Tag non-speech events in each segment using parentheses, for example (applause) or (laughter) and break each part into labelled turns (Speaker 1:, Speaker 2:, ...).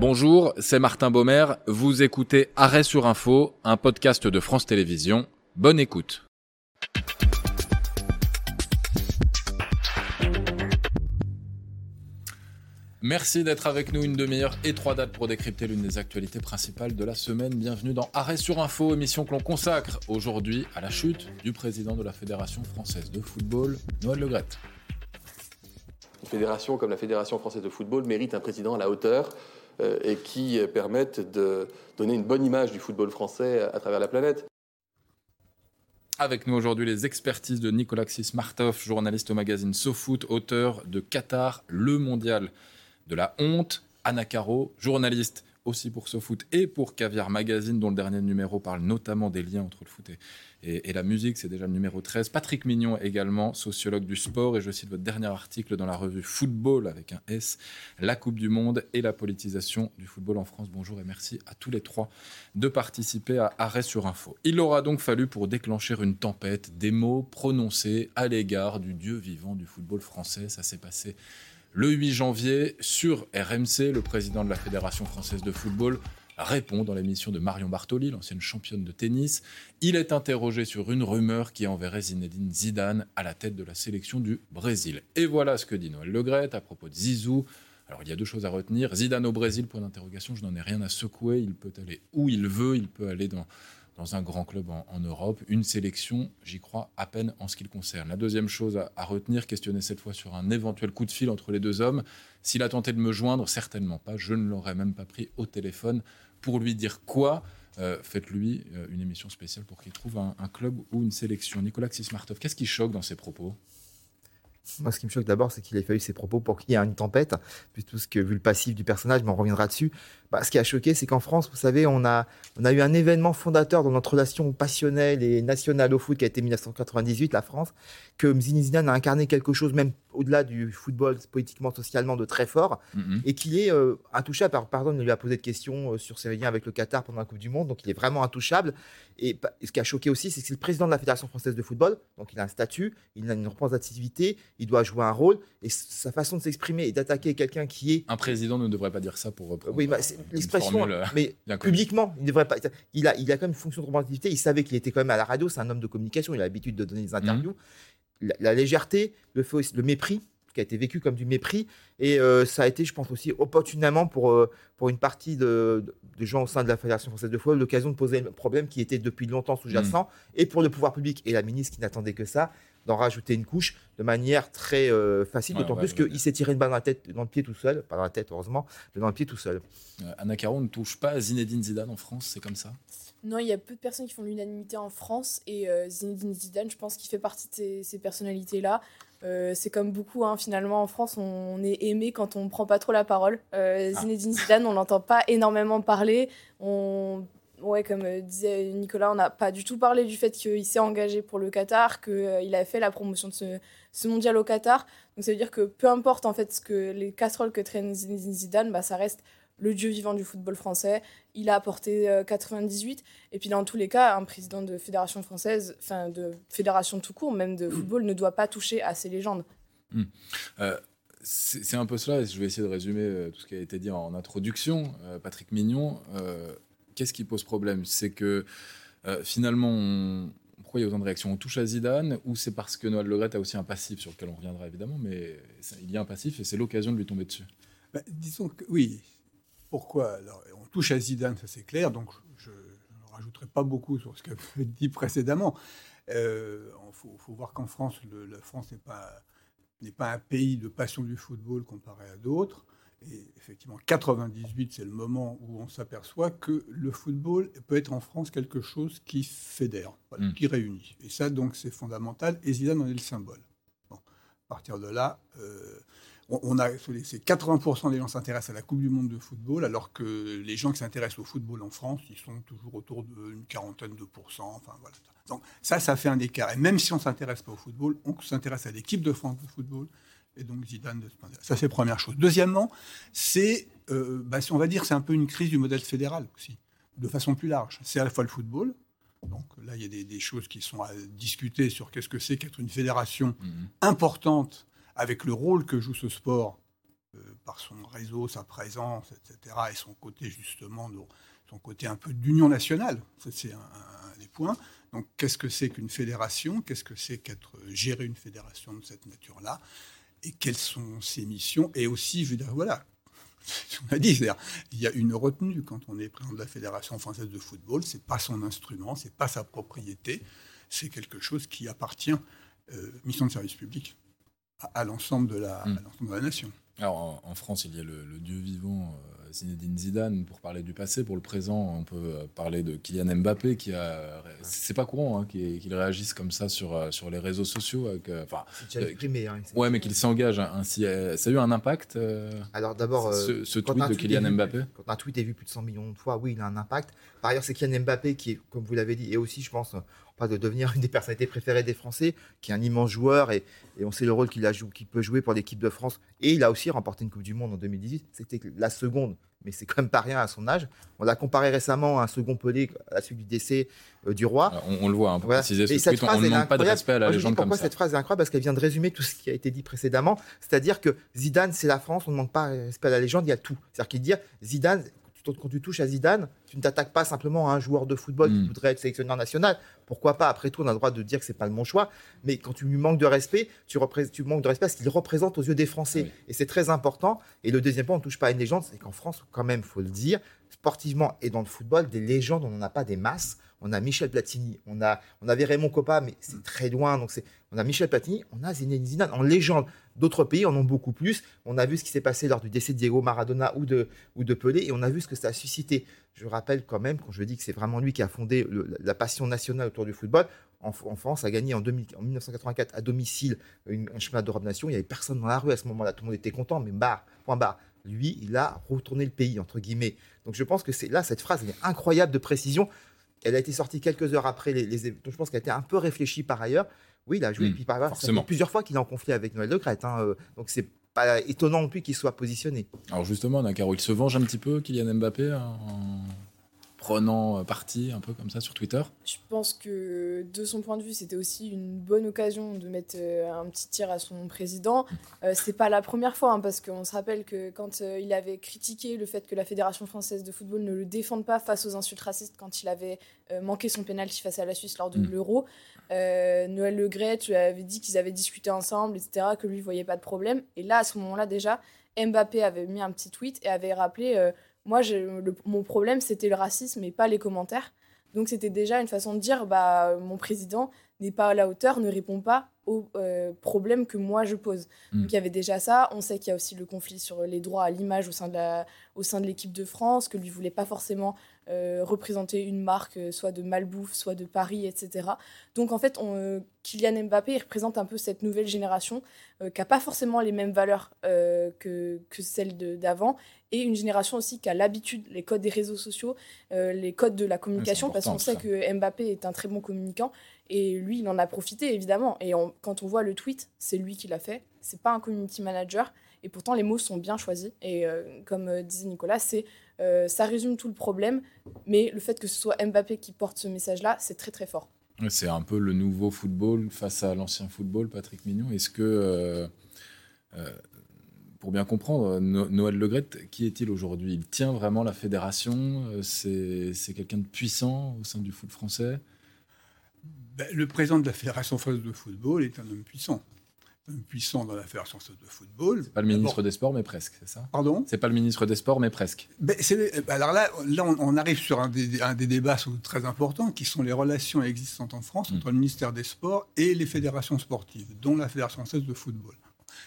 Speaker 1: Bonjour, c'est Martin Baumer. Vous écoutez Arrêt sur Info, un podcast de France Télévisions. Bonne écoute. Merci d'être avec nous une demi-heure et trois dates pour décrypter l'une des actualités principales de la semaine. Bienvenue dans Arrêt sur Info, émission que l'on consacre aujourd'hui à la chute du président de la Fédération française de football, Noël Legrette.
Speaker 2: Une fédération comme la Fédération française de football mérite un président à la hauteur et qui permette de donner une bonne image du football français à travers la planète.
Speaker 1: Avec nous aujourd'hui les expertises de Nicolas Martov, journaliste au magazine SoFoot, auteur de Qatar, le mondial de la honte. Anna Caro, journaliste aussi pour SoFoot et pour Caviar Magazine, dont le dernier numéro parle notamment des liens entre le foot et, la musique. C'est déjà le numéro 13. Patrick Mignon également, sociologue du sport. Et je cite votre dernier article dans la revue Football avec un S, la Coupe du Monde et la politisation du football en France. Bonjour et merci à tous les trois de participer à Arrêt sur Info. Il aura donc fallu pour déclencher une tempête des mots prononcés à l'égard du dieu vivant du football français. Ça s'est passé le 8 janvier, sur RMC, le président de la Fédération française de football répond dans l'émission de Marion Bartoli, l'ancienne championne de tennis. Il est interrogé sur une rumeur qui enverrait Zinedine Zidane à la tête de la sélection du Brésil. Et voilà ce que dit Noël Legrette à propos de Zizou. Alors il y a deux choses à retenir. Zidane au Brésil, point d'interrogation, je n'en ai rien à secouer. Il peut aller où il veut, il peut aller dans dans un grand club en, Europe. Une sélection, j'y crois à peine en ce qui le concerne. La deuxième chose à, retenir, questionner cette fois sur un éventuel coup de fil entre les deux hommes. S'il a tenté de me joindre, certainement pas. Je ne l'aurais même pas pris au téléphone pour lui dire quoi. Euh, faites-lui euh, une émission spéciale pour qu'il trouve un, club ou une sélection. Nicolas Xismartov, qu'est-ce qui choque dans ses propos?
Speaker 3: Moi, ce qui me choque d'abord, c'est qu'il ait fallu ses propos pour qu'il y ait une tempête, puisque que vu le passif du personnage, mais on reviendra dessus. Bah, ce qui a choqué, c'est qu'en France, vous savez, on a, on a eu un événement fondateur dans notre relation passionnelle et nationale au foot qui a été 1998, la France, que Zinedine Zidane a incarné quelque chose, même au-delà du football politiquement, socialement, de très fort, mm-hmm. et qu'il est euh, intouchable. Par, pardon, il lui a posé de questions euh, sur ses liens avec le Qatar pendant la Coupe du Monde, donc il est vraiment intouchable. Et, ce qui a choqué aussi, c'est que c'est le président de la Fédération française de football, donc il a un statut, il a une représentativité, il doit jouer un rôle, et sa façon de s'exprimer et d'attaquer quelqu'un qui est...
Speaker 1: Un président ne devrait pas dire ça pour reprendre.
Speaker 3: Oui, bah, l'expression, euh, mais (laughs) publiquement, il devrait pas. Il a, il a quand même une fonction de représentativité. Il savait qu'il était quand même à la radio. C'est un homme de communication. Il a l'habitude de donner des interviews. Mhm. La, légèreté, le, le mépris qui a été vécu comme du mépris. Et euh, ça a été, je pense aussi, opportunément pour, euh, pour une partie de, de, gens au sein de la Fédération française de football, l'occasion de poser un problème qui était depuis longtemps sous-jacent, mhm. et pour le pouvoir public. Et la ministre qui n'attendait que ça, d'en rajouter une couche de manière très euh, facile, d'autant plus qu'il s'est tiré une balle dans, la tête, dans le pied tout seul, pas dans la tête heureusement, mais dans le pied tout seul.
Speaker 1: Euh, Anna Caron ne touche pas Zinedine Zidane en France, c'est comme ça?
Speaker 4: Non, il y a peu de personnes qui font l'unanimité en France et euh, Zinedine Zidane, je pense qu'il fait partie de ces, personnalités-là. c'est comme beaucoup, hein, finalement, en France, on est aimé quand on ne prend pas trop la parole. Ah. Zinedine Zidane, on l'entend pas énormément parler. On ouais, comme euh, disait Nicolas, on n'a pas du tout parlé du fait qu'il s'est engagé pour le Qatar, qu'il euh, a fait la promotion de ce, mondial au Qatar. Donc ça veut dire que peu importe en fait ce que les casseroles que traîne Zidane, bah, ça reste le dieu vivant du football français. Il a apporté 98. Euh, Et puis dans tous les cas, un président de fédération française, enfin de fédération tout court, même de mm. football, ne doit pas toucher à ces légendes.
Speaker 1: Mm. c'est un peu cela, je vais essayer de résumer tout ce qui a été dit en introduction. Patrick Mignon, qu'est-ce qui pose problème? C'est que euh, finalement, pourquoi il y a autant de réactions? On touche à Zidane ou c'est parce que Noël Legrette a aussi un passif sur lequel on reviendra évidemment, mais il y a un passif et c'est l'occasion de lui tomber dessus?
Speaker 5: Bah, disons que oui. Pourquoi? On touche à Zidane, ça c'est clair, donc je ne rajouterai pas beaucoup sur ce qu'a dit précédemment. Il euh, faut, faut, voir qu'en France, la France n'est pas, n'est pas un pays de passion du football comparé à d'autres. Et effectivement, 98, c'est le moment où on s'aperçoit que le football peut être en France quelque chose qui fédère, hmm. qui réunit. Et ça, donc, c'est fondamental. Et Zidane en est le symbole. Bon, à partir de là, euh, on, a, c'est 80% des gens s'intéressent à la Coupe du Monde de football, alors que les gens qui s'intéressent au football en France, ils sont toujours autour d'une quarantaine de pourcents. Enfin, voilà. Donc ça, ça fait un écart. Et même si on ne s'intéresse pas au football, on s'intéresse à l'équipe de France de football et donc Zidane de Ça, c'est première chose. Deuxièmement, c'est, euh, bah, on va dire, c'est un peu une crise du modèle fédéral aussi, de façon plus large. C'est à la fois le football. Donc là, il y a des, choses qui sont à discuter sur qu'est-ce que c'est qu'être une fédération mhm. importante avec le rôle que joue ce sport par son réseau, sa présence, etc., et son côté justement, son côté un peu d'union nationale. Ça, c'est un, des points. Donc, qu'est-ce que c'est qu'une fédération? Qu'est-ce que c'est qu'être gérer une fédération de cette nature-là? Et quelles sont ses missions Et aussi, je veux dire, voilà, (laughs) on a dit, il y a une retenue quand on est président de la Fédération française de football. C'est pas son instrument, c'est pas sa propriété, c'est quelque chose qui appartient, euh, mission de service public, à, l'ensemble de, la, hmm. de la nation.
Speaker 1: Alors en, France, il y a le, dieu vivant euh, Zinedine Zidane pour parler du passé. Pour le présent, on peut euh, parler de Kylian Mbappé qui a. C'est pas courant hein, qu'il réagisse comme ça sur, euh, sur les réseaux sociaux.
Speaker 3: Enfin, déjà exprimé. Hein,
Speaker 1: ouais, mais qu'il s'engage ainsi. Ça a eu un impact
Speaker 3: Alors d'abord,
Speaker 1: ce, tweet de Kylian Mbappé
Speaker 3: Quand un tweet est vu plus de 100 millions de fois, oui, il a un impact. Par ailleurs, c'est Kylian Mbappé qui est, comme vous l'avez dit, et aussi, je pense, pas de devenir une des personnalités préférées des Français, qui est un immense joueur et, on sait le rôle qu'il peut jouer pour l'équipe de France. Et il a aussi remporté une Coupe du Monde en 2018. C'était la seconde, mais c'est quand même pas rien à son âge. On l'a comparé récemment à un second Pelé à la suite du décès euh, du roi.
Speaker 1: on, le voit, hein, pour préciser ce tweet, on ne manque pas de respect à la légende
Speaker 3: comme
Speaker 1: pourquoi
Speaker 3: cette phrase est incroyable Parce qu'elle vient de résumer tout ce qui a été dit précédemment. C'est-à-dire que Zidane, c'est la France, on ne manque pas de respect à la légende, il y a tout. C'est-à-dire qu'il dit Zidane, quand tu touches à Zidane, tu ne t'attaques pas simplement à un joueur de football qui hmm. voudrait être sélectionneur national. Pourquoi pas Après tout, on a le droit de dire que c'est pas le bon choix. Mais quand tu lui manques de respect, tu, tu manques de respect parce qu'il représente aux yeux des Français. Et c'est très important. Et le deuxième point, on ne touche pas à une légende, c'est qu'en France, quand même, faut le dire, sportivement et dans le football, des légendes, on n'en a pas des masses. On a Michel Platini, on, a, on avait Raymond Coppa, mais c'est très loin. Donc on a Michel Platini, on a Zinedine Zidane en légende. D'autres pays en ont beaucoup plus. On a vu ce qui s'est passé lors du décès de Diego Maradona ou de, ou de Pelé et on a vu ce que ça a suscité. Je rappelle quand même, quand je dis que c'est vraiment lui qui a fondé la passion nationale autour du football, en, France a gagné en, 1984 à domicile un championnat d'Europe Nation. Il n'y avait personne dans la rue à ce moment-là. Tout le monde était content, mais barre, point barre. Lui, il a retourné le pays, entre guillemets. Donc je pense que c'est là, cette phrase, elle est incroyable de précision. Elle a été sortie quelques heures après les, les donc je pense qu'elle a été un peu réfléchie par ailleurs. Oui, il a joué. Hmm, puis par ailleurs, ça fait plusieurs fois qu'il est en conflit avec Noël Le Crête. Hein, euh, donc c'est pas étonnant non plus qu'il soit positionné.
Speaker 1: Alors justement, Nakaro, il se venge un petit peu, Kylian Mbappé, en prenant parti un peu comme ça sur Twitter
Speaker 4: Je pense que de son point de vue, c'était aussi une bonne occasion de mettre euh, un petit tir à son président. Hmm. Euh, c'est pas la première fois, hein, parce qu'on se rappelle que quand euh, il avait critiqué le fait que la Fédération française de football ne le défende pas face aux insultes racistes quand il avait manqué son pénalty face à la Suisse lors de hmm. l'Euro, Noël Le Gret lui avait dit qu'ils avaient discuté ensemble, etc., que lui voyait pas de problème. Et là, à ce moment-là, déjà, Mbappé avait mis un petit tweet et avait rappelé moi, mon problème, c'était le racisme et pas les commentaires. Donc, c'était déjà une façon de dire bah, mon président n'est pas à la hauteur, ne répond pas aux euh, problèmes que moi je pose. Mm. Donc, il y avait déjà ça. On sait qu'il y a aussi le conflit sur les droits à l'image au sein de l'équipe de France, que lui voulait pas forcément euh, représenter une marque, euh, soit de malbouffe, soit de Paris, etc. Donc en fait, on, Kylian Mbappé représente un peu cette nouvelle génération qui n'a pas forcément les mêmes valeurs que, que celles d'avant et une génération aussi qui a l'habitude, les codes des réseaux sociaux, euh, les codes de la communication, parce qu'on sait que Mbappé est un très bon communicant, et lui, il en a profité, évidemment. Et quand on voit le tweet, c'est lui qui l'a fait, c'est pas un community manager, et pourtant les mots sont bien choisis. Et euh, comme euh, disait Nicolas, c'est ça résume tout le problème, mais le fait que ce soit Mbappé qui porte ce message-là, c'est très très fort.
Speaker 1: C'est un peu le nouveau football face à l'ancien football, Patrick Mignon. Est-ce que pour bien comprendre, Noël Legret, qui est-il aujourd'hui? Il tient vraiment la fédération? Euh, C'est quelqu'un de puissant au sein du foot français?
Speaker 5: Ben, Le président de la Fédération française de football est un homme puissant. Puissant dans la Fédération française de football.
Speaker 1: C'est pas le ministre des Sports, mais presque, c'est ça?
Speaker 5: Pardon?
Speaker 1: C'est pas le ministre des Sports, mais presque.
Speaker 5: Ben, alors là, là on, arrive sur un des, un des débats très importants, qui sont les relations existantes en France mm. entre le ministère des Sports et les fédérations sportives, dont la Fédération française de football.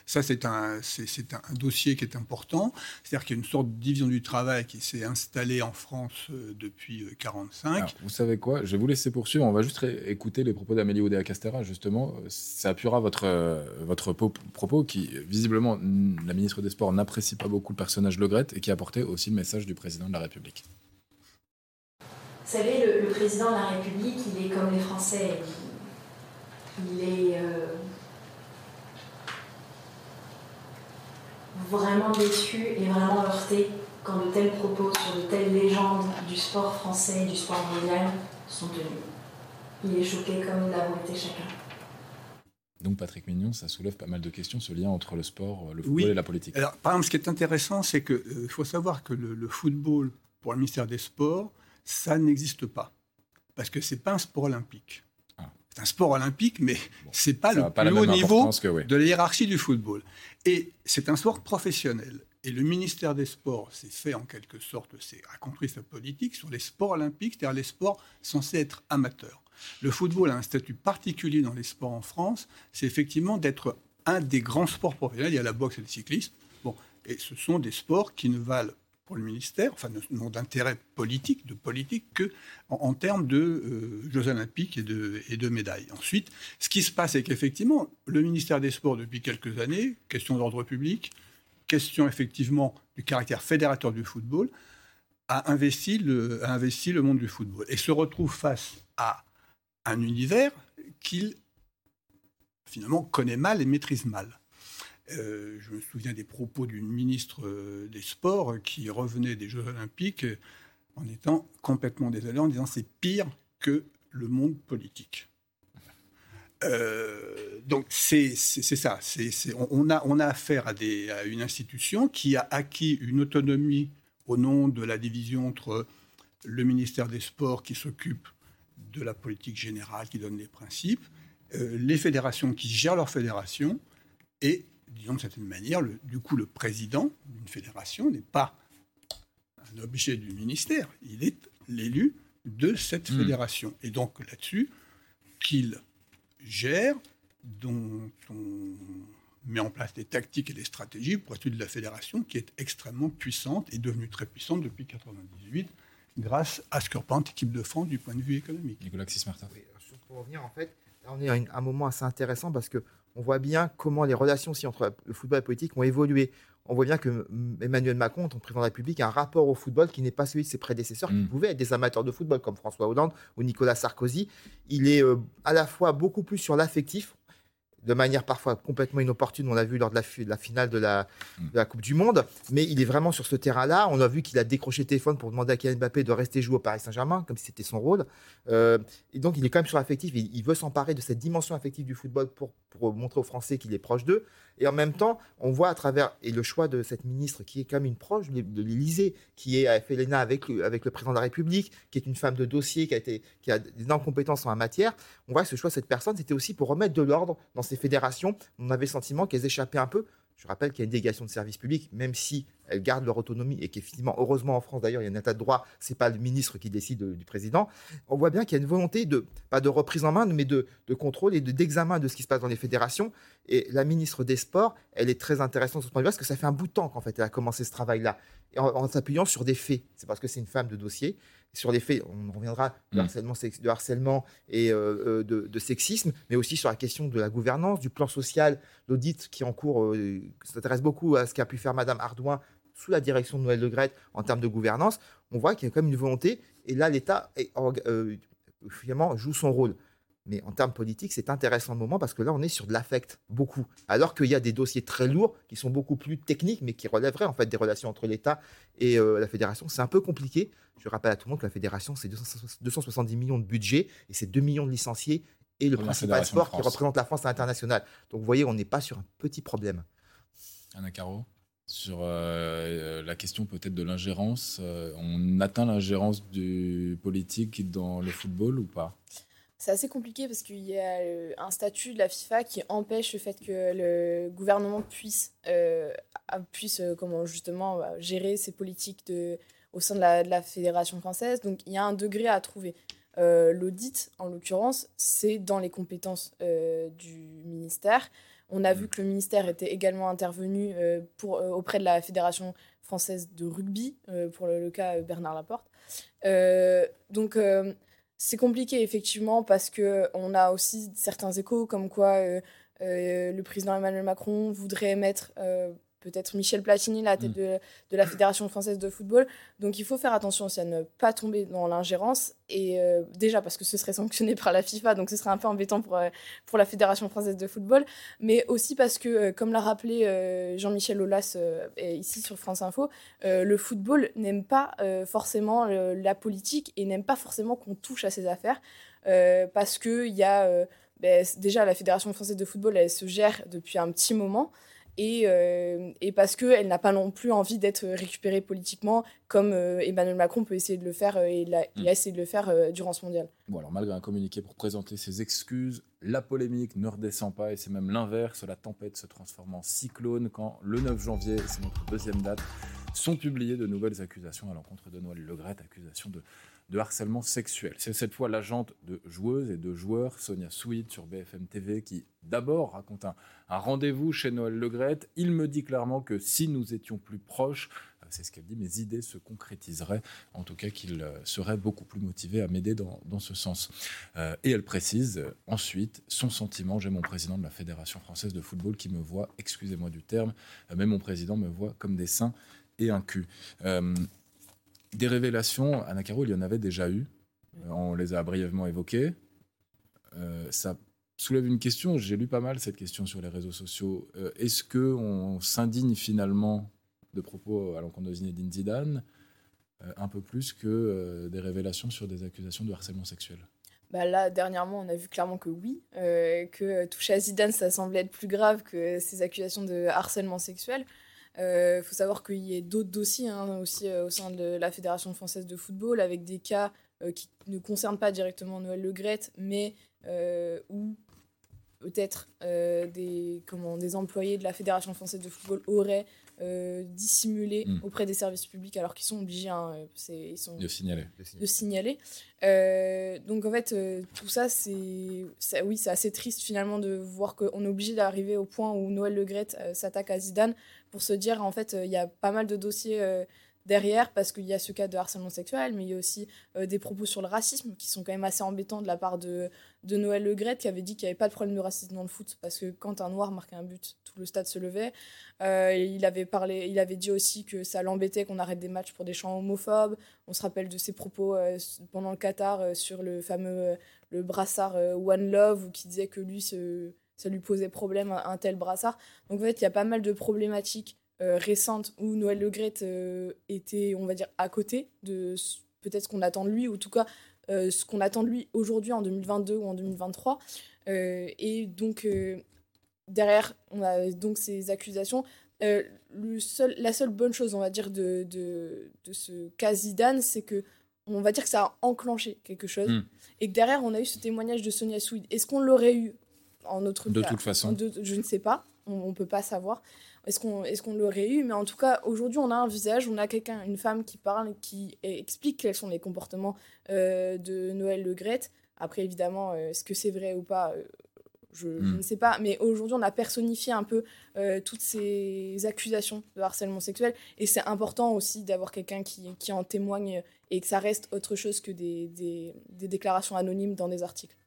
Speaker 5: Ça, c'est un, c'est, un dossier qui est important. C'est-à-dire qu'il y a une sorte de division du travail qui s'est installée en France euh, depuis 1945.
Speaker 1: Euh, vous savez quoi? Je vais vous laisser poursuivre. On va juste écouter les propos d'Amélie Oudéa-Castera, justement. Ça appuiera votre, euh, votre propos qui, visiblement, la ministre des Sports n'apprécie pas beaucoup le personnage Le Gret et qui apportait aussi le message du président de la République.
Speaker 6: Vous savez, le, président de la République, il est comme les Français. Il est vraiment déçu et vraiment heurté quand de tels propos sur de telles légendes du sport français et du sport mondial sont tenus. Il est choqué comme nous l'avons été chacun.
Speaker 1: Donc Patrick Mignon, ça soulève pas mal de questions, ce lien entre le sport, le football et la politique.
Speaker 5: Alors, par exemple, ce qui est intéressant, c'est qu'il euh, faut savoir que le, football, pour le ministère des Sports, ça n'existe pas. Parce que ce n'est pas un sport olympique. C'est un sport olympique, mais ce n'est pas le plus haut niveau de la hiérarchie du football. Et c'est un sport professionnel. Et le ministère des Sports s'est fait en quelque sorte, a compris sa politique sur les sports olympiques, c'est-à-dire les sports censés être amateurs. Le football a un statut particulier dans les sports en France, c'est effectivement d'être un des grands sports professionnels. Il y a la boxe et le cyclisme. Bon, et ce sont des sports qui ne valent le ministère, enfin, n'ont d'intérêt politique, de politique, que en, termes de euh, Jeux olympiques et de, et de médailles. Ensuite, ce qui se passe, c'est qu'effectivement, le ministère des Sports, depuis quelques années, question d'ordre public, question effectivement du caractère fédérateur du football, a investi le, a investi le monde du football et se retrouve face à un univers qu'il finalement connaît mal et maîtrise mal. Euh, je me souviens des propos d'une ministre euh, des Sports qui revenait des Jeux Olympiques en étant complètement désolé, en disant c'est pire que le monde politique. Euh, donc c'est ça. on, a, on a affaire à, des, à, une institution qui a acquis une autonomie au nom de la division entre le ministère des Sports qui s'occupe de la politique générale qui donne les principes, les fédérations qui gèrent leurs fédérations, et, disons de certaine manière, le, du coup, le président d'une fédération n'est pas un objet du ministère, il est l'élu de cette hmm. fédération. Et donc là-dessus, qu'il gère, dont on met en place des tactiques et des stratégies pour étudier de la fédération qui est extrêmement puissante et devenue très puissante depuis 1998 grâce à Scorpant, équipe de France du point de vue économique.
Speaker 1: Nicolas Martin.
Speaker 3: pour revenir, en fait, on est à un moment assez intéressant parce que on voit bien comment les relations aussi entre le football et la politique ont évolué. On voit bien que Emmanuel Macron, ton président de la République, a un rapport au football qui n'est pas celui de ses prédécesseurs, qui mm. pouvaient être des amateurs de football comme François Hollande ou Nicolas Sarkozy. Il est euh, à la fois beaucoup plus sur l'affectif de manière parfois complètement inopportune. On l'a vu lors de la, finale de la, Coupe du Monde. Mais il est vraiment sur ce terrain-là. On a vu qu'il a décroché le téléphone pour demander à Kylian Mbappé de rester jouer au Paris Saint-Germain, comme si c'était son rôle. Euh, et donc, il est quand même sur l'affectif. Il, il veut s'emparer de cette dimension affective du football pour, pour montrer aux Français qu'il est proche d'eux. Et en même temps, on voit à travers et le choix de cette ministre qui est quand même une proche de l'Élysée, qui est fait l'ENA avec le, avec le président de la République, qui est une femme de dossier, qui a, été, qui a d'énormes compétences en la matière. On voit que ce choix de cette personne, c'était aussi pour remettre de l'ordre dans ces fédérations. On avait le sentiment qu'elles échappaient un peu je rappelle qu'il y a une délégation de service public, même si elles gardent leur autonomie et qu'effectivement, heureusement en France d'ailleurs, il y a un état de droit, c'est pas le ministre qui décide du président. On voit bien qu'il y a une volonté de, pas de reprise en main, mais de, contrôle et d'examen de, ce qui se passe dans les fédérations. Et la ministre des Sports, elle est très intéressante sur ce point de vue parce que ça fait un bout de temps qu'en fait elle a commencé ce travail-là. En s'appuyant sur des faits. C'est parce que c'est une femme de dossier sur les faits, on reviendra de mm. harcèlement, de harcèlement et euh, euh, de, sexisme, mais aussi sur la question de la gouvernance, du plan social, l'audit qui en cours euh, s'intéresse beaucoup à ce qu'a pu faire Madame Ardouin sous la direction de Noël Le Gret en termes de gouvernance. On voit qu'il y a quand même une volonté, et là l'État finalement joue son rôle. Mais en termes politiques, c'est intéressant le moment parce que là, on est sur de l'affect, beaucoup. Alors qu'il y a des dossiers très lourds qui sont beaucoup plus techniques, mais qui relèveraient en fait des relations entre l'État et euh, la fédération. C'est un peu compliqué. Je rappelle à tout le monde que la fédération, c'est 270 millions de budget et c'est 2 millions de licenciés et le principal sport qui représente la France à l'international. Donc vous voyez, on n'est pas sur un petit problème.
Speaker 1: Anna Caro sur euh, la question peut-être de l'ingérence, euh, on atteint l'ingérence du politique dans le football ou pas?
Speaker 4: C'est assez compliqué parce qu'il y a euh, un statut de la FIFA qui empêche le fait que le gouvernement puisse, euh, puisse euh, comment justement gérer ses politiques au sein de la, fédération française. Donc il y a un degré à trouver. L'audit, en l'occurrence, c'est dans les compétences du ministère. On a vu que le ministère était également intervenu auprès de la fédération française de rugby, pour le, le, cas Bernard Laporte. donc c'est compliqué effectivement parce que on a aussi certains échos comme quoi euh, euh, le président Emmanuel Macron voudrait mettre euh, peut-être Michel Platini la tête mm. de, de, la Fédération française de football. Donc il faut faire attention aussi à ne pas tomber dans l'ingérence. Et euh, déjà parce que ce serait sanctionné par la FIFA, donc ce serait un peu embêtant pour, euh, pour la Fédération française de football. Mais aussi parce que, euh, comme l'a rappelé Jean-Michel Aulas ici sur France Info, le football n'aime pas forcément la politique et n'aime pas forcément qu'on touche à ses affaires. parce qu'il y a ben, déjà la Fédération française de football, elle se gère depuis un petit moment et, euh, et parce qu'elle n'a pas non plus envie d'être récupérée politiquement, comme euh, Emmanuel Macron peut essayer de le faire, euh, et il a, a essayé de le faire durant ce mondial.
Speaker 1: Bon, alors malgré un communiqué pour présenter ses excuses, la polémique ne redescend pas, et c'est même l'inverse, la tempête se transforme en cyclone quand le 9 janvier, c'est notre deuxième date, sont publiées de nouvelles accusations à l'encontre de Noël Legrette, accusations de de harcèlement sexuel. C'est cette fois l'agente de joueuses et de joueurs, Sonia Sweet, sur BFM TV, qui d'abord raconte un, rendez-vous chez Noël Legrette. Il me dit clairement que si nous étions plus proches, euh, c'est ce qu'elle dit, mes idées se concrétiseraient, en tout cas qu'il euh, serait beaucoup plus motivé à m'aider dans, ce sens. Euh, et elle précise ensuite son sentiment, j'ai mon président de la Fédération française de football qui me voit, excusez-moi du terme, mais mon président me voit comme des seins et un cul. Des révélations, Anna Caro, il y en avait déjà eu. Euh, on les a brièvement évoquées. Euh, ça soulève une question. J'ai lu pas mal cette question sur les réseaux sociaux. Euh, est-ce que on s'indigne finalement de propos à l'encontre de Zinedine Zidane un peu plus que des révélations sur des accusations de harcèlement sexuel?
Speaker 4: Bah là, dernièrement, on a vu clairement que oui, que toucher à Zidane, ça semblait être plus grave que ces accusations de harcèlement sexuel. Il euh, faut savoir qu'il y a d'autres dossiers hein, aussi euh, au sein de la Fédération française de football avec des cas euh, qui ne concernent pas directement Noël Le mais où peut-être des, des employés de la Fédération française de football auraient dissimulé hmm. auprès des services publics alors qu'ils sont obligés hein, ils sont
Speaker 1: de signaler.
Speaker 4: De signaler. donc en fait, tout ça, c'est oui, c'est assez triste finalement de voir qu'on est obligé d'arriver au point où Noël Le s'attaque à Zidane pour se dire, en fait, euh, il y a pas mal de dossiers euh, derrière parce qu'il y a ce cas de harcèlement sexuel, mais il y a aussi euh, des propos sur le racisme qui sont quand même assez embêtants de la part de, de Noël Legrette qui avait dit qu'il n'y avait pas de problème de racisme dans le foot parce que quand un noir marquait un but, tout le stade se levait. il, avait parlé, il avait dit aussi que ça l'embêtait qu'on arrête des matchs pour des chants homophobes. On se rappelle de ses propos pendant le Qatar sur le fameux le brassard One Love où qui disait que lui ça lui posait problème un, tel brassard. Donc en fait, il y a pas mal de problématiques euh, récentes où Noël Le euh, était, on va dire, à côté de peut-être ce qu'on attend de lui, ou en tout cas euh, ce qu'on attend de lui aujourd'hui en 2022 ou en 2023. et donc derrière, on a donc ces accusations. le seul, la seule bonne chose, on va dire, de, de, de ce cas Zidane, c'est que on va dire que ça a enclenché quelque chose. Hmm. Et que derrière, on a eu ce témoignage de Sonia Souid. Est-ce qu'on l'aurait eu en autre
Speaker 1: De toute façon.
Speaker 4: je ne sais pas. On ne peut pas savoir. Est-ce qu'on est qu'on l'aurait eu? Mais en tout cas, aujourd'hui, on a un visage, on a quelqu'un, une femme qui parle, qui explique quels sont les comportements euh, de Noël Le Grette. Après, évidemment, euh, est-ce que c'est vrai ou pas euh, je, hmm. ne sais pas. Mais aujourd'hui, on a personnifié un peu toutes ces accusations de harcèlement sexuel. Et c'est important aussi d'avoir quelqu'un qui, qui, en témoigne et que ça reste autre chose que des, des, des déclarations anonymes dans des articles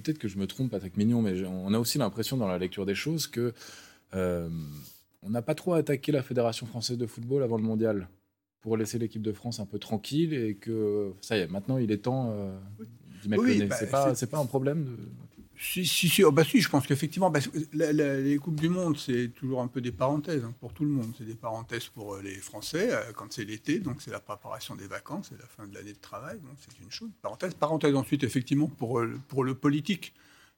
Speaker 1: peut-être que je me trompe, Patrick Mignon, mais on a aussi l'impression dans la lecture des choses que euh, on n'a pas trop attaqué la Fédération française de football avant le mondial pour laisser l'équipe de France un peu tranquille et que ça y est, maintenant il est temps euh, d'y mettre le nez. Bah, c'est pas, pas un problème de...
Speaker 5: Si, si, si, oh, bah, si je pense qu'effectivement, les Coupes du Monde, c'est toujours un peu des parenthèses hein, pour tout le monde. C'est des parenthèses pour euh, les Français euh, quand c'est l'été, donc c'est la préparation des vacances, c'est la fin de l'année de travail, donc c'est une chose. Parenthèse, parenthèse ensuite, effectivement, pour, pour le politique.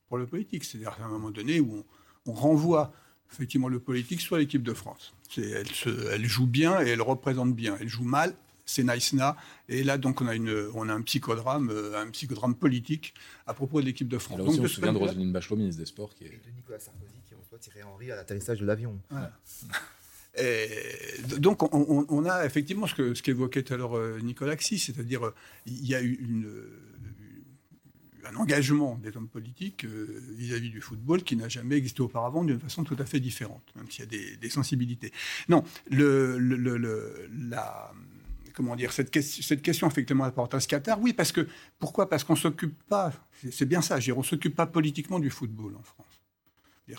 Speaker 5: Pour le politique, c'est-à-dire à un moment donné où on, renvoie effectivement le politique soit l'équipe de France. Elle, elle joue bien et elle représente bien. Elle joue mal, c'est Naïsna. Et là, donc, on a, une, on a un psychodrame, euh, un psychodrame politique à propos de l'équipe de France.
Speaker 1: donc, on se souvient de Roselyne Bachelot, ministre des Sports. Qui est...
Speaker 3: de Nicolas Sarkozy qui reçoit Thierry Henry à l'atterrissage de l'avion.
Speaker 5: Et donc, on, a effectivement ce qu'évoquait ce qu'évoquait tout à l'heure euh, Nicolas Xy, c'est-à-dire euh, il y a eu une, un engagement des hommes politiques vis-à-vis du football qui n'a jamais existé auparavant d'une façon tout à fait différente, même s'il y a des, sensibilités. Non, la comment dire, cette, question, cette question effectivement à ce Qatar. Oui, parce que pourquoi? Parce qu'on s'occupe pas, c'est bien ça, on s'occupe pas politiquement du football en France.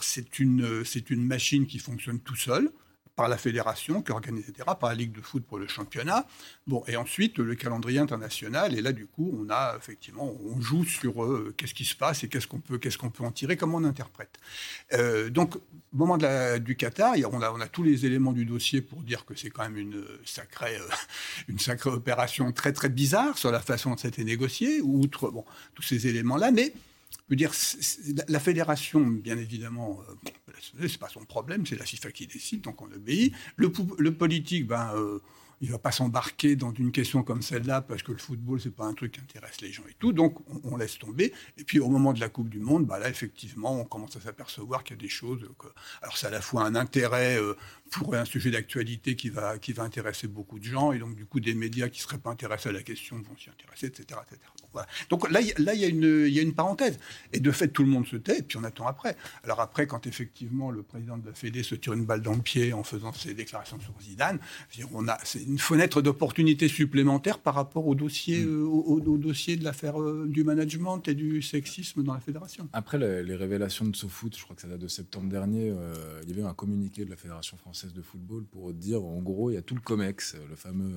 Speaker 5: C'est une, une machine qui fonctionne tout seul par la fédération qui organise, etc., par la Ligue de foot pour le championnat. Bon, et ensuite, le calendrier international, et là, du coup, on a effectivement, on joue sur euh, qu'est-ce qui se passe et qu'est-ce qu'on peut, qu'est-ce peut en tirer, comment on interprète. Euh, donc, au moment de la, du Qatar, on, a, on a tous les éléments du dossier pour dire que c'est quand même une sacrée, euh, une sacrée opération très, très bizarre sur la façon dont ça a été négocié, outre bon, tous ces éléments-là, mais veux dire, la fédération, bien évidemment, euh, c'est pas son problème, c'est la FIFA qui décide, donc on obéit. Le, le politique, ben, euh, il ne va pas s'embarquer dans une question comme celle-là parce que le football, c'est pas un truc qui intéresse les gens et tout. Donc, on, laisse tomber. Et puis, au moment de la Coupe du Monde, bah là, effectivement, on commence à s'apercevoir qu'il y a des choses. Que, alors, c'est à la fois un intérêt euh, pour un sujet d'actualité qui va, qui va intéresser beaucoup de gens. Et donc, du coup, des médias qui ne seraient pas intéressés à la question vont s'y intéresser, etc. etc. Donc là, là il, y a une, y a une parenthèse. Et de fait, tout le monde se tait, et puis on attend après. Alors après, quand effectivement le président de la Fédé se tire une balle dans le pied en faisant ses déclarations sur Zidane, on a, c'est une fenêtre d'opportunité supplémentaire par rapport au dossier, mm. euh, au, dossier de l'affaire euh, du management et du sexisme dans la fédération.
Speaker 1: Après les, révélations de SoFoot, je crois que ça date de septembre dernier, euh, il y avait un communiqué de la Fédération française de football pour dire, en gros, il y a tout le COMEX, le fameux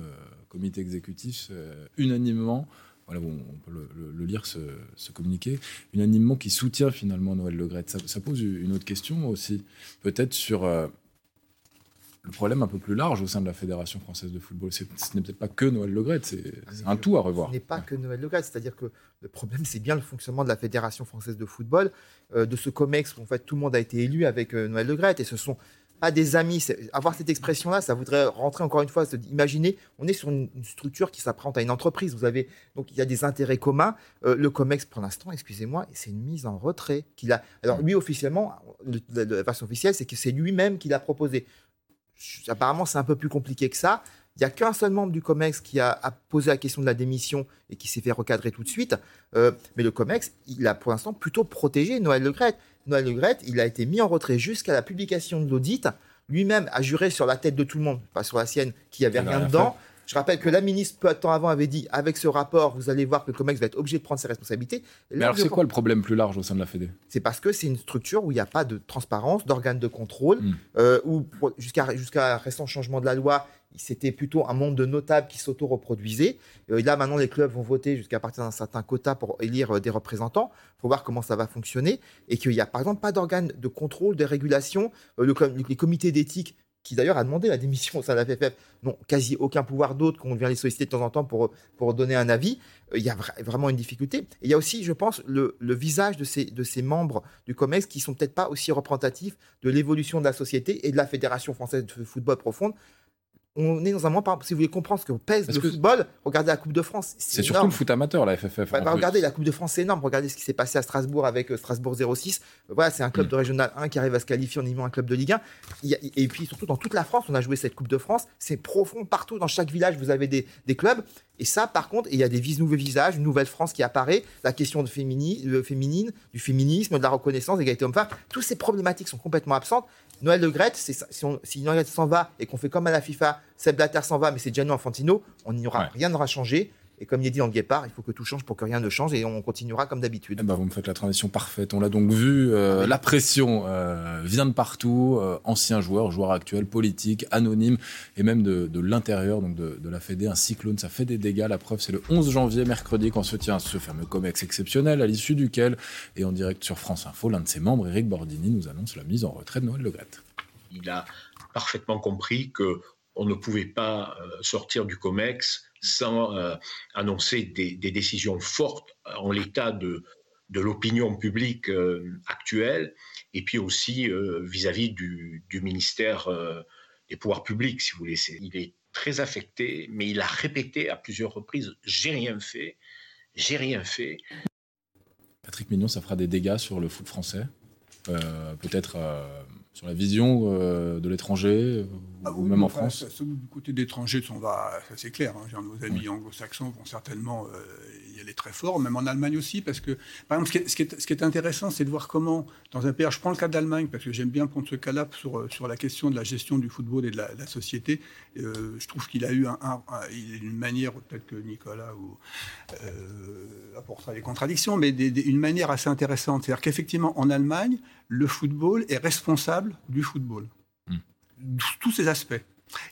Speaker 1: comité exécutif, unanimement voilà, on peut le, lire, ce, communiqué, unanimement qui soutient finalement Noël Le Ça, ça pose une autre question aussi, peut-être sur euh, le problème un peu plus large au sein de la Fédération française de football. Ce n'est peut-être pas que Noël Le c'est ah, un tout à revoir.
Speaker 3: Ce n'est pas que Noël Le c'est-à-dire que le problème, c'est bien le fonctionnement de la Fédération française de football, euh, de ce COMEX où en fait tout le monde a été élu avec euh, Noël Le et ce sont pas des amis. Avoir cette expression-là, ça voudrait rentrer encore une fois, imaginer, on est sur une, structure qui s'apprend à une entreprise. Vous avez donc il y a des intérêts communs. Euh, le Comex, pour l'instant, excusez-moi, c'est une mise en retrait qu'il a. Alors lui officiellement, la, version officielle, c'est que c'est lui-même qui l'a proposé. Apparemment, c'est un peu plus compliqué que ça. Il n'y a qu'un seul membre du COMEX qui a, posé la question de la démission et qui s'est fait recadrer tout de suite. Euh, mais le COMEX, il a pour l'instant plutôt protégé Noël Le Noël Le il a été mis en retrait jusqu'à la publication de l'audit. Lui-même a juré sur la tête de tout le monde, pas sur la sienne, qu'il n'y avait rien dedans. Je rappelle que la ministre, peu de temps avant, avait dit avec ce rapport, vous allez voir que le COMEX va être obligé de prendre ses responsabilités.
Speaker 1: Mais alors, c'est quoi le problème plus large au sein de la Fédé?
Speaker 3: C'est parce que c'est une structure où il n'y a pas de transparence, d'organes de contrôle, hmm. euh, où jusqu'à jusqu'à récent changement de la loi, c'était plutôt un monde de notables qui s'auto-reproduisaient. Euh, là, maintenant, les clubs vont voter jusqu'à partir d'un certain quota pour élire euh, des représentants. Il faut voir comment ça va fonctionner. Et qu'il n'y a, par exemple, pas d'organes de contrôle, de régulation. Euh, les comités d'éthique qui d'ailleurs a demandé la démission au sein de la FFF, n'ont quasi aucun pouvoir d'autre qu'on vient les solliciter de temps en temps pour, pour donner un avis. Il y a vraiment une difficulté. Et il y a aussi, je pense, le, le visage de ces, de ces membres du COMEX qui sont peut-être pas aussi représentatifs de l'évolution de la société et de la Fédération française de football profonde on est dans un moment, si vous voulez comprendre ce que pèse le football, regardez la Coupe de France.
Speaker 1: C'est surtout le foot amateur, la FFF.
Speaker 3: Bah, regardez, la Coupe de France, c'est énorme. Regardez ce qui s'est passé à Strasbourg avec euh, Strasbourg 06. Voilà, c'est un club mm. de Régional 1 qui arrive à se qualifier en ayant un club de Ligue 1. et puis surtout, dans toute la France, on a joué cette Coupe de France. C'est profond partout. Dans chaque village, vous avez des, clubs. Et ça, par contre, il y a des nouveaux visages, une nouvelle France qui apparaît, la question de féminine, du féminisme, de la reconnaissance, d'égalité homme-femme. Toutes ces problématiques sont complètement absentes. Noël Le Gret, si, si Noël s'en va et qu'on fait comme à la FIFA, Seb Blatter s'en va, mais c'est Gianni Infantino, on n'y aura rien n'aura changé. Et comme il est dit dans le Guépard, il faut que tout change pour que rien ne change et on continuera comme d'habitude.
Speaker 1: Eh ben, vous me faites la transition parfaite. On l'a donc vu. Euh, ah la pression euh, vient de partout. Euh, anciens joueurs, joueurs actuels, politiques, anonymes et même de, l'intérieur donc de, la Fédé. Un cyclone, ça fait des dégâts. La preuve, c'est le 11 janvier, mercredi, quand se tient ce fameux COMEX exceptionnel à l'issue duquel, et en direct sur France Info, l'un de ses membres, Eric Bordini, nous annonce la mise en retrait de Noël Le Gret.
Speaker 7: Il a parfaitement compris que on ne pouvait pas sortir du COMEX sans euh, annoncer des, décisions fortes en l'état de, l'opinion publique euh, actuelle, et puis aussi euh, vis-à-vis du, ministère des pouvoirs publics, si vous voulez. Il est très affecté, mais il a répété à plusieurs reprises J'ai rien fait, j'ai rien fait.
Speaker 1: Patrick Mignon, ça fera des dégâts sur le foot français Peut-être sur la vision euh, de l'étranger, euh, ah ou même en France
Speaker 5: Du côté d'étranger, ça c'est clair. Hein, nos amis anglo-saxons vont certainement euh, y aller très fort, même en Allemagne aussi, parce que, par exemple, ce qui est, ce qui est, intéressant, c'est de voir comment, dans un pays, je prends le cas d'Allemagne, parce que j'aime bien prendre ce cas-là sur, sur la question de la gestion du football et de la, société. je trouve qu'il a eu un, une manière, peut-être que Nicolas ou, apportera des contradictions, mais une manière assez intéressante. C'est-à-dire qu'effectivement, en Allemagne, le football est responsable du football. Tous ces aspects.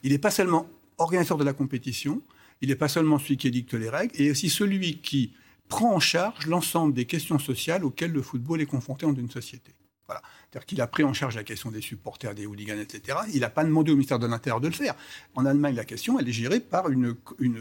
Speaker 5: Il n'est pas seulement organisateur de la compétition, il n'est pas seulement celui qui édicte les règles, il est aussi celui qui prend en charge l'ensemble des questions sociales auxquelles le football est confronté dans une société. C'est-à-dire qu'il a pris en charge la question des supporters, des hooligans, etc. Il n'a pas demandé au ministère de l'Intérieur de le faire. En Allemagne, la question, elle est gérée par une, une,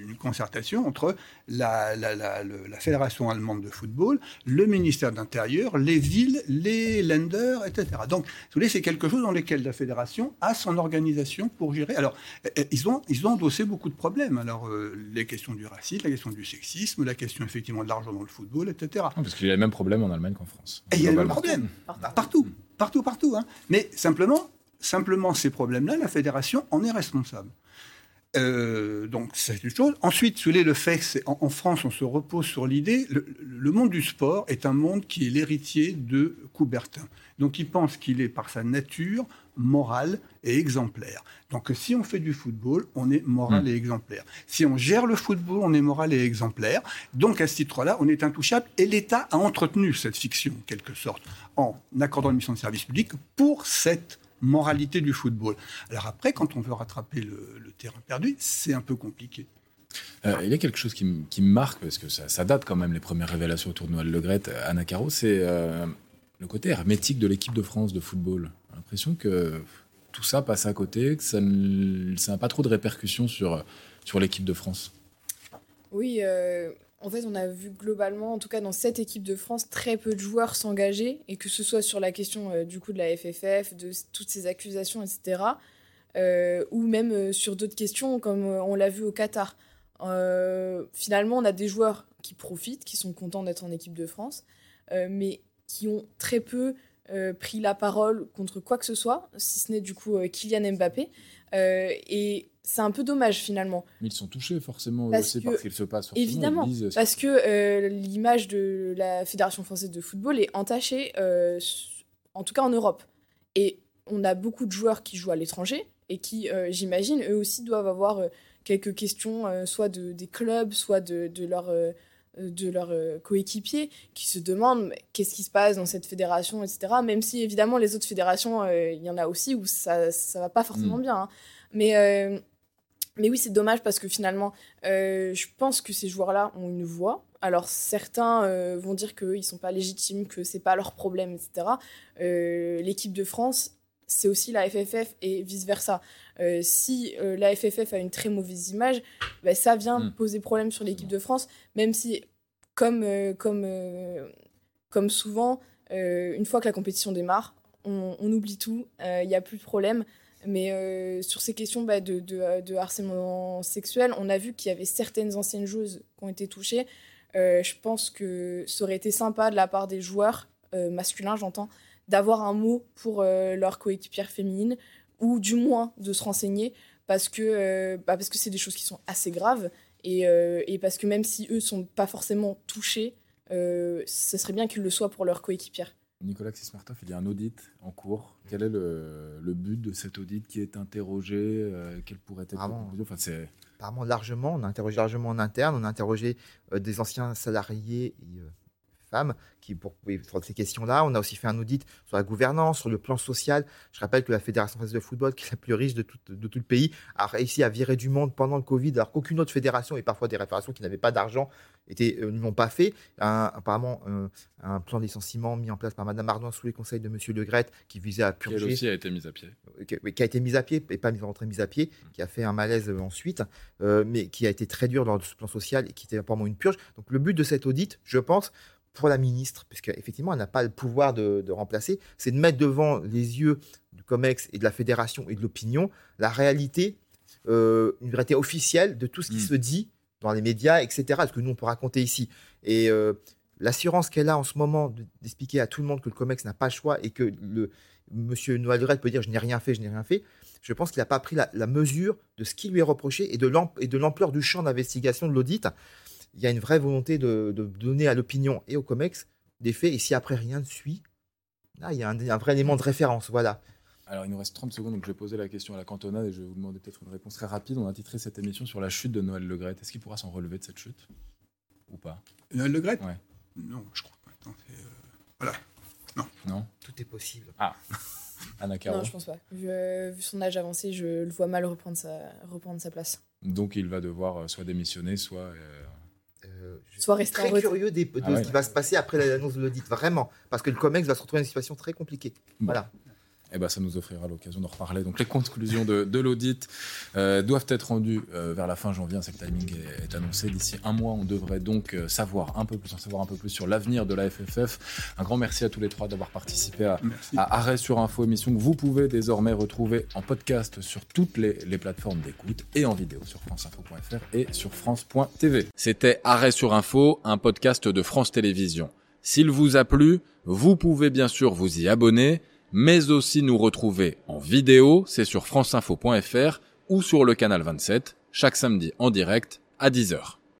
Speaker 5: une concertation entre la, la, la, la, Fédération allemande de football, le ministère de l'Intérieur, les villes, les lenders, etc. Donc, vous voulez, c'est quelque chose dans lequel la Fédération a son organisation pour gérer. Alors, eh, eh, ils ont, ils ont endossé beaucoup de problèmes. Alors, euh, les questions du racisme, la question du sexisme, la question effectivement de l'argent dans le football, etc.
Speaker 1: Parce qu'il y a le même problème en Allemagne qu'en France.
Speaker 5: Et il y a le même problème. Partout, partout, partout. Hein. Mais simplement, simplement, ces problèmes-là, la fédération en est responsable. Euh, donc c'est une chose. Ensuite, le fait en, en, France, on se repose sur l'idée, le, monde du sport est un monde qui est l'héritier de Coubertin. Donc il pense qu'il est par sa nature moral et exemplaire. Donc si on fait du football, on est moral hmm. et exemplaire. Si on gère le football, on est moral et exemplaire. Donc à ce titre-là, on est intouchable. Et l'État a entretenu cette fiction, en quelque sorte, en accordant une mission de service public pour cette moralité du football. Alors après, quand on veut rattraper le, terrain perdu, c'est un peu compliqué.
Speaker 1: Euh, il y a quelque chose qui, me marque, parce que ça, date quand même, les premières révélations autour de Noël Le Gret, Anna Caro, c'est euh, le côté hermétique de l'équipe de France de football. L'impression que tout ça passe à côté, que ça n'a pas trop de répercussions sur, sur l'équipe de France.
Speaker 4: Oui, euh, en fait, on a vu globalement, en tout cas dans cette équipe de France, très peu de joueurs s'engager, et que ce soit sur la question euh, du coup de la FFF, de toutes ces accusations, etc., euh, ou même sur d'autres questions, comme on l'a vu au Qatar. finalement, on a des joueurs qui profitent, qui sont contents d'être en équipe de France, mais qui ont très peu pris la parole contre quoi que ce soit, si ce n'est du coup Kylian Mbappé. et c'est un peu dommage finalement.
Speaker 1: Mais ils sont touchés forcément parce aussi par ce qu'il se passe.
Speaker 4: Évidemment, parce que euh, l'image de la Fédération française de football est entachée, euh, en tout cas en Europe. Et on a beaucoup de joueurs qui jouent à l'étranger et qui, euh, j'imagine, eux aussi doivent avoir quelques questions, soit de, des clubs, soit de, de leur de leurs coéquipiers qui se demandent qu'est-ce qui se passe dans cette fédération, etc. Même si évidemment les autres fédérations, il y en a aussi où ça ça va pas forcément mm. bien. Hein. Mais mais oui, c'est dommage parce que finalement, euh, je pense que ces joueurs-là ont une voix. Alors certains euh, vont dire qu'ils ne sont pas légitimes, que c'est pas leur problème, etc. Euh, l'équipe de France, c'est aussi la FFF et vice-versa. si la FFF a une très mauvaise image, bah, ça vient mm. poser problème sur l'équipe de France, même si, comme, comme, comme souvent, une fois que la compétition démarre, on, on oublie tout, il n'y a plus de problème. Mais euh, sur ces questions bah, de, de, harcèlement sexuel, on a vu qu'il y avait certaines anciennes joueuses qui ont été touchées. Euh, je pense que ça aurait été sympa de la part des joueurs, euh, masculins j'entends, d'avoir un mot pour leur coéquipière féminine, ou du moins de se renseigner, parce que bah, parce que c'est des choses qui sont assez graves, et, et parce que même si eux sont pas forcément touchés, ce serait bien qu'ils le soient pour leur coéquipière.
Speaker 1: Nicolas Xismartov, il y a un audit en cours. Quel est le, but de cet audit qui est interrogé euh, Quel pourrait être
Speaker 3: Apparemment, enfin, c'est... Apparemment largement, on a interrogé largement en interne, on a interrogé euh, des anciens salariés et euh, femmes qui, pour, sur ces questions-là. On a aussi fait un audit sur la gouvernance, sur le plan social. Je rappelle que la Fédération française de football, qui est la plus riche de tout, de tout le pays, a réussi à virer du monde pendant le Covid, alors qu'aucune autre fédération, et parfois des fédérations qui n'avaient pas d'argent, euh, ne l'ont pas fait. apparemment, euh, un plan de licenciement mis en place par Mme Ardouin sous les conseils de M. Le Gret, qui visait à purger.
Speaker 1: Qui aussi a été mis à pied.
Speaker 3: Euh, qui, a été mis à pied, et pas mis en mise à pied, qui a fait un malaise ensuite, mais qui a été très dur lors de ce plan social et qui était apparemment une purge. Donc le but de cet audit, je pense, pour la ministre, puisqu'effectivement, elle n'a pas le pouvoir de, remplacer, c'est de mettre devant les yeux du COMEX et de la fédération et de l'opinion la réalité, euh, une réalité officielle de tout ce qui hmm. se dit dans les médias, etc., ce que nous, on peut raconter ici. Et euh, l'assurance qu'elle a en ce moment d'expliquer à tout le monde que le COMEX n'a pas le choix et que le monsieur Noël peut dire je n'ai rien fait, je n'ai rien fait, je pense qu'il n'a pas pris la, mesure de ce qui lui est reproché et de l'ampleur du champ d'investigation de l'audit il y a une vraie volonté de, donner à l'opinion et au COMEX des faits, et si après rien ne suit, là, il y a un, vrai élément de référence. Voilà.
Speaker 1: Alors, il nous reste 30 secondes, donc je vais poser la question à la cantonade et je vais vous demander peut-être une réponse très rapide. On a titré cette émission sur la chute de Noël Legret. Est-ce qu'il pourra s'en relever de cette chute Ou pas?
Speaker 5: Noël Legret
Speaker 1: Ouais.
Speaker 5: Non, je crois pas. Euh, voilà. Non.
Speaker 1: Non?
Speaker 3: Tout est possible.
Speaker 1: Ah Anna
Speaker 4: Non, je pense pas. Vu, euh, vu, son âge avancé, je le vois mal reprendre sa, reprendre sa place.
Speaker 1: Donc, il va devoir euh, soit démissionner, soit
Speaker 3: je
Speaker 4: Soit resté
Speaker 3: très curieux des- de
Speaker 1: Ah ouais.
Speaker 3: ce qui va se passer après l'annonce de l'audit, vraiment. Parce que le COMEX va se retrouver dans une situation très compliquée.
Speaker 1: Bon.
Speaker 3: Voilà.
Speaker 1: Eh ben, ça nous offrira l'occasion d'en reparler. Donc, les conclusions de, de l'audit euh, doivent être rendues euh, vers la fin janvier. C'est le timing est, est annoncé. D'ici un mois, on devrait donc euh, savoir un peu plus, en savoir un peu plus sur l'avenir de la FFF. Un grand merci à tous les trois d'avoir participé à, à Arrêt sur Info, émission que vous pouvez désormais retrouver en podcast sur toutes les, les plateformes d'écoute et en vidéo sur franceinfo.fr et sur France.tv. C'était Arrêt sur Info, un podcast de France Télévisions. S'il vous a plu, vous pouvez bien sûr vous y abonner, mais aussi nous retrouver en vidéo, c'est sur franceinfo.fr ou sur le canal 27, chaque samedi en direct à 10h.